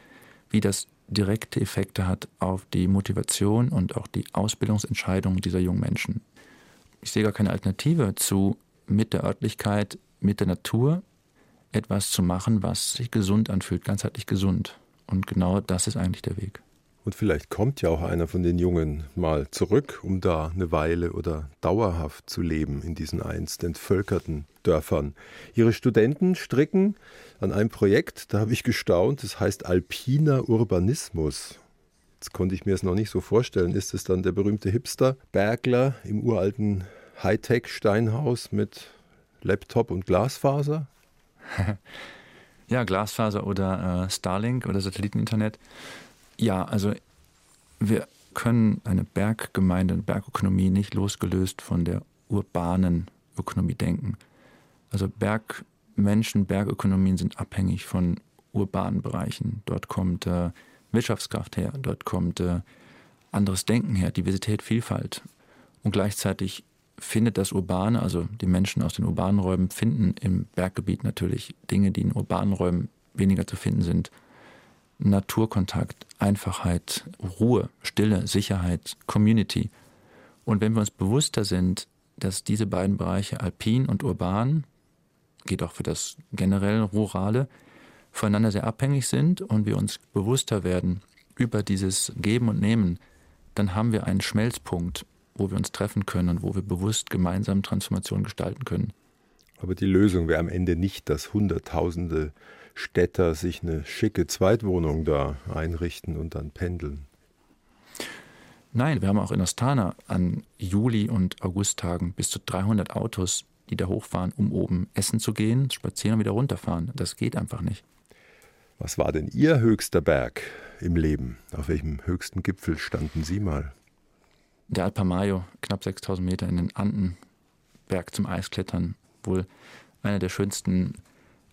wie das direkte Effekte hat auf die Motivation und auch die Ausbildungsentscheidungen dieser jungen Menschen. Ich sehe gar keine Alternative zu, mit der Örtlichkeit, mit der Natur etwas zu machen, was sich gesund anfühlt, ganzheitlich gesund. Und genau das ist eigentlich der Weg.
Und vielleicht kommt ja auch einer von den Jungen mal zurück, um da eine Weile oder dauerhaft zu leben in diesen einst entvölkerten Dörfern. Ihre Studenten stricken an einem Projekt, da habe ich gestaunt, das heißt Alpiner Urbanismus. Jetzt konnte ich mir es noch nicht so vorstellen. Ist es dann der berühmte Hipster-Bergler im uralten Hightech-Steinhaus mit Laptop und Glasfaser?
ja, Glasfaser oder äh, Starlink oder Satelliteninternet. Ja, also wir können eine Berggemeinde, eine Bergökonomie nicht losgelöst von der urbanen Ökonomie denken. Also Bergmenschen, Bergökonomien sind abhängig von urbanen Bereichen. Dort kommt äh, Wirtschaftskraft her, dort kommt äh, anderes Denken her, Diversität, Vielfalt. Und gleichzeitig findet das Urbane, also die Menschen aus den urbanen Räumen, finden im Berggebiet natürlich Dinge, die in urbanen Räumen weniger zu finden sind. Naturkontakt, Einfachheit, Ruhe, Stille, Sicherheit, Community. Und wenn wir uns bewusster sind, dass diese beiden Bereiche alpin und urban, geht auch für das generell Rurale, voneinander sehr abhängig sind und wir uns bewusster werden über dieses Geben und Nehmen, dann haben wir einen Schmelzpunkt, wo wir uns treffen können und wo wir bewusst gemeinsam Transformation gestalten können.
Aber die Lösung wäre am Ende nicht, dass Hunderttausende Städter sich eine schicke Zweitwohnung da einrichten und dann pendeln.
Nein, wir haben auch in Astana an Juli- und Augusttagen bis zu 300 Autos, die da hochfahren, um oben essen zu gehen, spazieren und wieder runterfahren. Das geht einfach nicht.
Was war denn Ihr höchster Berg im Leben? Auf welchem höchsten Gipfel standen Sie mal?
Der Alpamayo, knapp 6000 Meter in den Anden, Berg zum Eisklettern, wohl einer der schönsten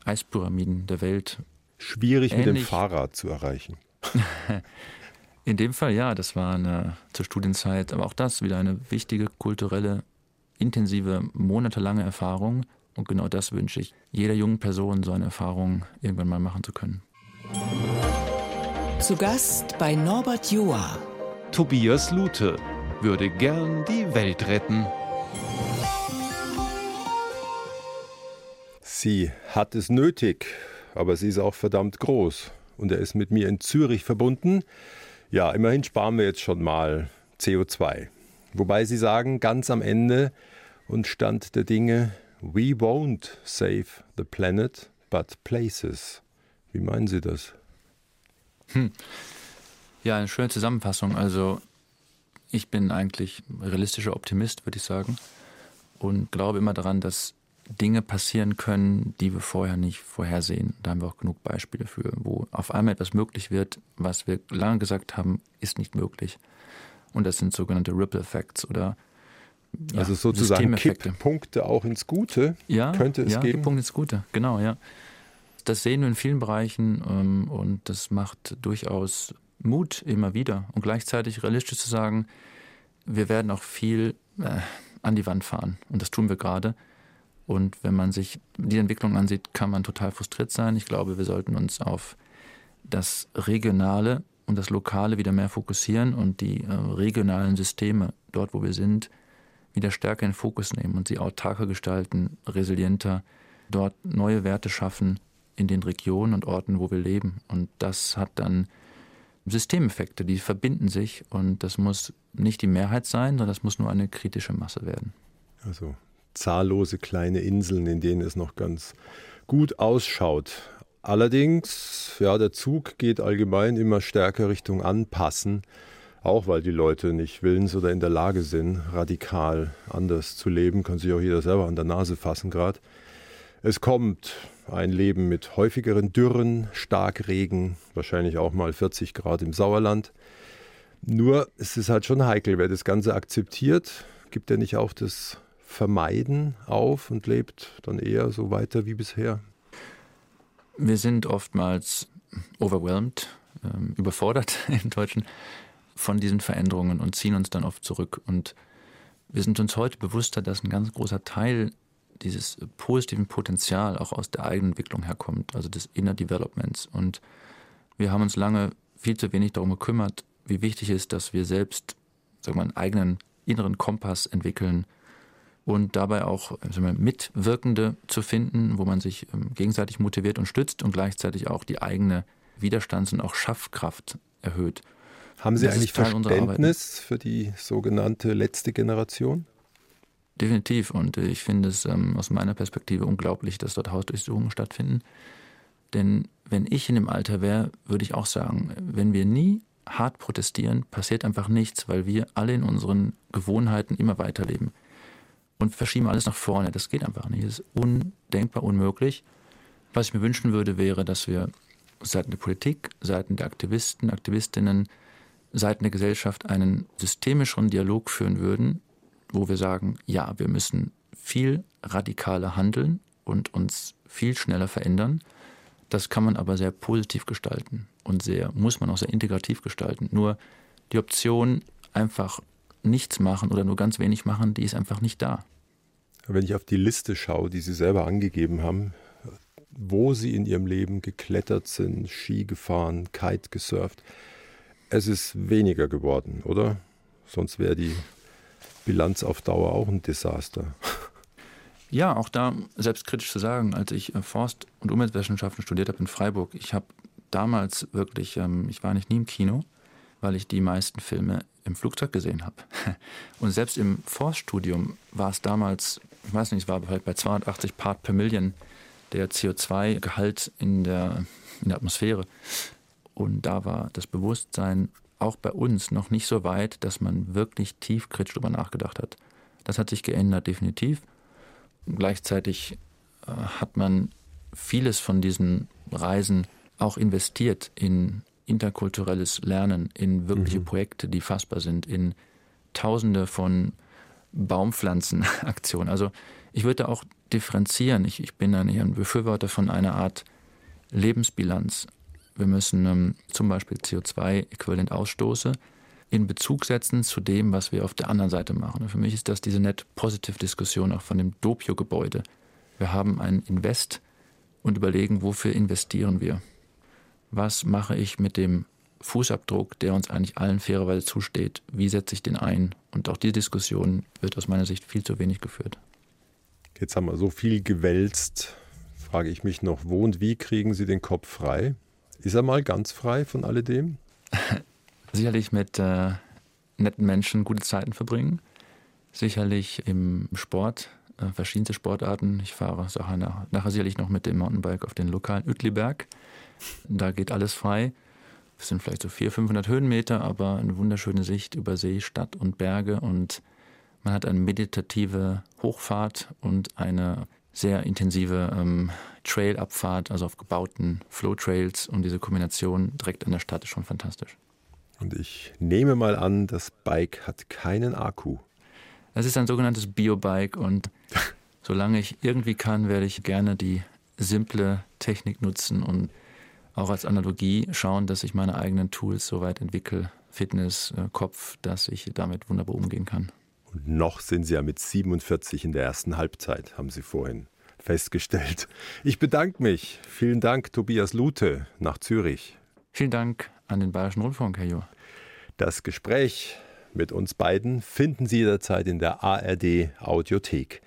Eispyramiden der Welt.
Schwierig Ähnlich. mit dem Fahrrad zu erreichen.
In dem Fall ja, das war eine, zur Studienzeit, aber auch das wieder eine wichtige kulturelle, intensive, monatelange Erfahrung. Und genau das wünsche ich jeder jungen Person, so eine Erfahrung irgendwann mal machen zu können.
Zu Gast bei Norbert Joa.
Tobias Lute würde gern die Welt retten.
Sie hat es nötig, aber sie ist auch verdammt groß. Und er ist mit mir in Zürich verbunden. Ja, immerhin sparen wir jetzt schon mal CO2. Wobei Sie sagen, ganz am Ende und Stand der Dinge, we won't save the planet, but places. Wie meinen Sie das?
Hm. Ja, eine schöne Zusammenfassung. Also ich bin eigentlich realistischer Optimist, würde ich sagen. Und glaube immer daran, dass Dinge passieren können, die wir vorher nicht vorhersehen. Da haben wir auch genug Beispiele für, wo auf einmal etwas möglich wird, was wir lange gesagt haben, ist nicht möglich. Und das sind sogenannte Ripple Effects oder
ja, also sozusagen Kipppunkte auch ins Gute
ja,
könnte es
ja,
geben.
Kipppunkte ins Gute, genau, ja. Das sehen wir in vielen Bereichen ähm, und das macht durchaus Mut immer wieder und gleichzeitig realistisch zu sagen, wir werden auch viel äh, an die Wand fahren und das tun wir gerade und wenn man sich die Entwicklung ansieht, kann man total frustriert sein. Ich glaube, wir sollten uns auf das Regionale und das Lokale wieder mehr fokussieren und die äh, regionalen Systeme dort, wo wir sind, wieder stärker in Fokus nehmen und sie autarker gestalten, resilienter, dort neue Werte schaffen in den Regionen und Orten, wo wir leben. Und das hat dann Systemeffekte, die verbinden sich und das muss nicht die Mehrheit sein, sondern das muss nur eine kritische Masse werden.
Also zahllose kleine Inseln, in denen es noch ganz gut ausschaut. Allerdings, ja, der Zug geht allgemein immer stärker Richtung Anpassen, auch weil die Leute nicht willens oder in der Lage sind, radikal anders zu leben, kann sich auch jeder selber an der Nase fassen gerade. Es kommt ein Leben mit häufigeren Dürren, Starkregen, wahrscheinlich auch mal 40 Grad im Sauerland. Nur es ist halt schon heikel, wer das Ganze akzeptiert, gibt er nicht auch das Vermeiden auf und lebt dann eher so weiter wie bisher?
Wir sind oftmals overwhelmed, ähm, überfordert im Deutschen von diesen Veränderungen und ziehen uns dann oft zurück. Und wir sind uns heute bewusster, dass ein ganz großer Teil dieses positiven Potenzial auch aus der eigenen Entwicklung herkommt, also des Inner Developments. Und wir haben uns lange viel zu wenig darum gekümmert, wie wichtig es ist, dass wir selbst sagen wir, einen eigenen inneren Kompass entwickeln und dabei auch wir, Mitwirkende zu finden, wo man sich ähm, gegenseitig motiviert und stützt und gleichzeitig auch die eigene Widerstands- und auch Schaffkraft erhöht.
Haben Sie eigentlich Verständnis für die sogenannte letzte Generation?
Definitiv. Und ich finde es ähm, aus meiner Perspektive unglaublich, dass dort Hausdurchsuchungen stattfinden. Denn wenn ich in dem Alter wäre, würde ich auch sagen, wenn wir nie hart protestieren, passiert einfach nichts, weil wir alle in unseren Gewohnheiten immer weiterleben und verschieben alles nach vorne. Das geht einfach nicht. Das ist undenkbar unmöglich. Was ich mir wünschen würde, wäre, dass wir seitens der Politik, seitens der Aktivisten, Aktivistinnen, seitens der Gesellschaft einen systemischeren Dialog führen würden, wo wir sagen, ja, wir müssen viel radikaler handeln und uns viel schneller verändern. Das kann man aber sehr positiv gestalten und sehr, muss man auch sehr integrativ gestalten. Nur die Option, einfach nichts machen oder nur ganz wenig machen, die ist einfach nicht da.
Wenn ich auf die Liste schaue, die Sie selber angegeben haben, wo Sie in Ihrem Leben geklettert sind, Ski gefahren, Kite gesurft, es ist weniger geworden, oder? Sonst wäre die Bilanz auf Dauer auch ein Desaster.
Ja, auch da selbstkritisch zu sagen, als ich äh, Forst- und Umweltwissenschaften studiert habe in Freiburg, ich habe damals wirklich, ähm, ich war nicht nie im Kino, weil ich die meisten Filme im Flugzeug gesehen habe. Und selbst im Forststudium war es damals, ich weiß nicht, es war vielleicht bei 280 Part per Million der CO2-Gehalt in der, in der Atmosphäre. Und da war das Bewusstsein auch bei uns noch nicht so weit, dass man wirklich tiefkritisch darüber nachgedacht hat. Das hat sich geändert, definitiv. Gleichzeitig äh, hat man vieles von diesen Reisen auch investiert in interkulturelles Lernen, in wirkliche mhm. Projekte, die fassbar sind, in Tausende von Baumpflanzenaktionen. Also ich würde auch differenzieren. Ich, ich bin dann eher ein Befürworter von einer Art Lebensbilanz. Wir müssen ähm, zum Beispiel CO2-Äquivalent-Ausstoße in Bezug setzen zu dem, was wir auf der anderen Seite machen. Und für mich ist das diese Net-Positive-Diskussion auch von dem Dopio-Gebäude. Wir haben ein Invest und überlegen, wofür investieren wir. Was mache ich mit dem Fußabdruck, der uns eigentlich allen fairerweise zusteht? Wie setze ich den ein? Und auch die Diskussion wird aus meiner Sicht viel zu wenig geführt.
Jetzt haben wir so viel gewälzt. Frage ich mich noch, wo und wie kriegen Sie den Kopf frei? Ist er mal ganz frei von alledem?
Sicherlich mit äh, netten Menschen gute Zeiten verbringen. Sicherlich im Sport, äh, verschiedenste Sportarten. Ich fahre nachher, nachher sicherlich noch mit dem Mountainbike auf den lokalen Uetliberg. Da geht alles frei. Es sind vielleicht so 400, 500 Höhenmeter, aber eine wunderschöne Sicht über See, Stadt und Berge und man hat eine meditative Hochfahrt und eine sehr intensive ähm, Trailabfahrt, also auf gebauten Flow-Trails und diese Kombination direkt an der Stadt ist schon fantastisch.
Und ich nehme mal an, das Bike hat keinen Akku.
Es ist ein sogenanntes Biobike und solange ich irgendwie kann, werde ich gerne die simple Technik nutzen und auch als Analogie schauen, dass ich meine eigenen Tools so weit entwickle, Fitness, äh, Kopf, dass ich damit wunderbar umgehen kann.
Und noch sind Sie ja mit 47 in der ersten Halbzeit, haben Sie vorhin festgestellt. Ich bedanke mich. Vielen Dank, Tobias Lute, nach Zürich.
Vielen Dank an den Bayerischen Rundfunk, Herr Jo.
Das Gespräch mit uns beiden finden Sie jederzeit in der ARD Audiothek.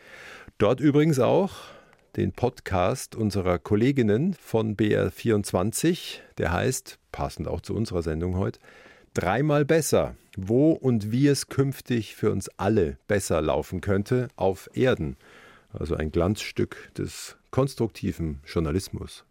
Dort übrigens auch den Podcast unserer Kolleginnen von BR24, der heißt, passend auch zu unserer Sendung heute, Dreimal besser, wo und wie es künftig für uns alle besser laufen könnte auf Erden. Also ein Glanzstück des konstruktiven Journalismus.